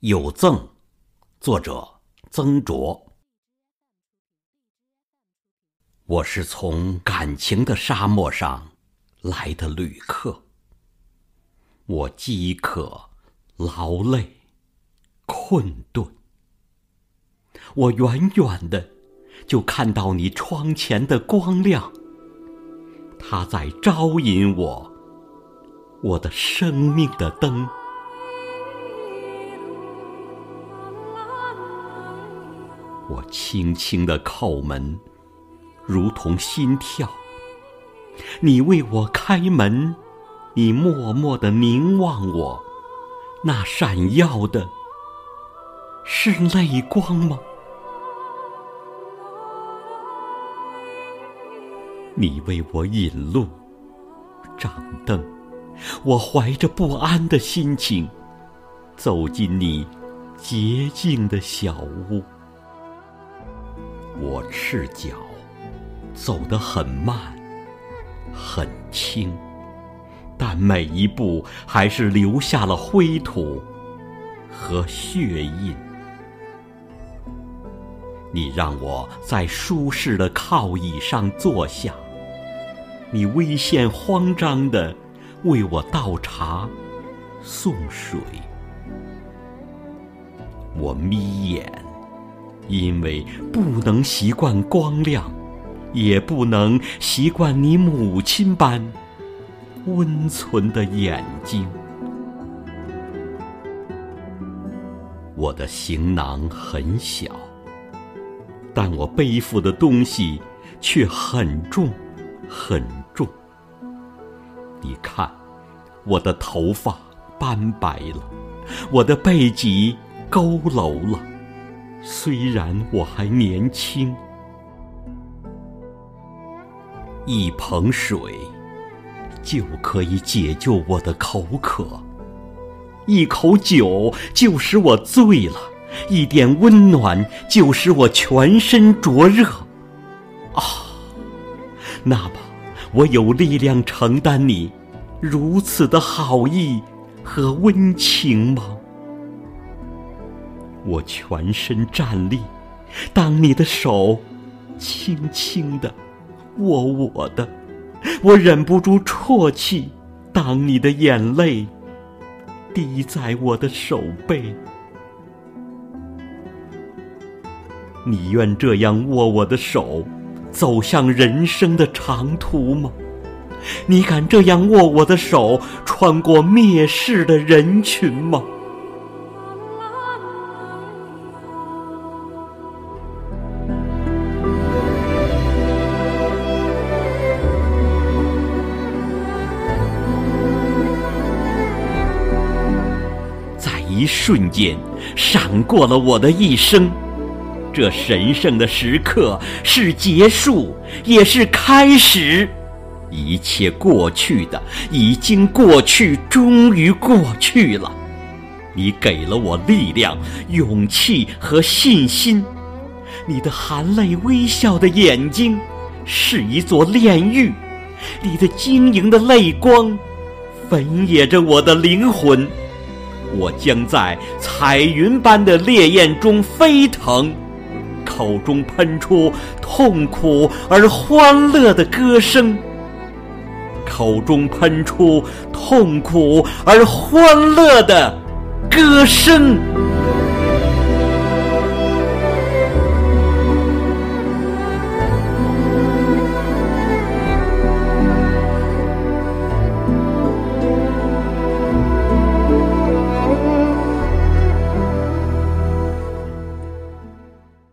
有赠，作者曾卓。我是从感情的沙漠上来的旅客，我饥渴、劳累、困顿。我远远的就看到你窗前的光亮，它在招引我，我的生命的灯。我轻轻的叩门，如同心跳。你为我开门，你默默的凝望我，那闪耀的，是泪光吗？你为我引路，掌灯，我怀着不安的心情，走进你洁净的小屋。我赤脚，走得很慢，很轻，但每一步还是留下了灰土和血印。你让我在舒适的靠椅上坐下，你微现慌张的为我倒茶、送水。我眯眼。因为不能习惯光亮，也不能习惯你母亲般温存的眼睛。我的行囊很小，但我背负的东西却很重，很重。你看，我的头发斑白了，我的背脊佝偻了。虽然我还年轻，一盆水就可以解救我的口渴，一口酒就使我醉了，一点温暖就使我全身灼热。啊，那么我有力量承担你如此的好意和温情吗？我全身站立，当你的手轻轻的握我的，我忍不住啜泣；当你的眼泪滴在我的手背，你愿这样握我的手，走向人生的长途吗？你敢这样握我的手，穿过蔑视的人群吗？一瞬间，闪过了我的一生。这神圣的时刻是结束，也是开始。一切过去的已经过去，终于过去了。你给了我力量、勇气和信心。你的含泪微笑的眼睛是一座炼狱，你的晶莹的泪光焚野着我的灵魂。我将在彩云般的烈焰中飞腾，口中喷出痛苦而欢乐的歌声，口中喷出痛苦而欢乐的歌声。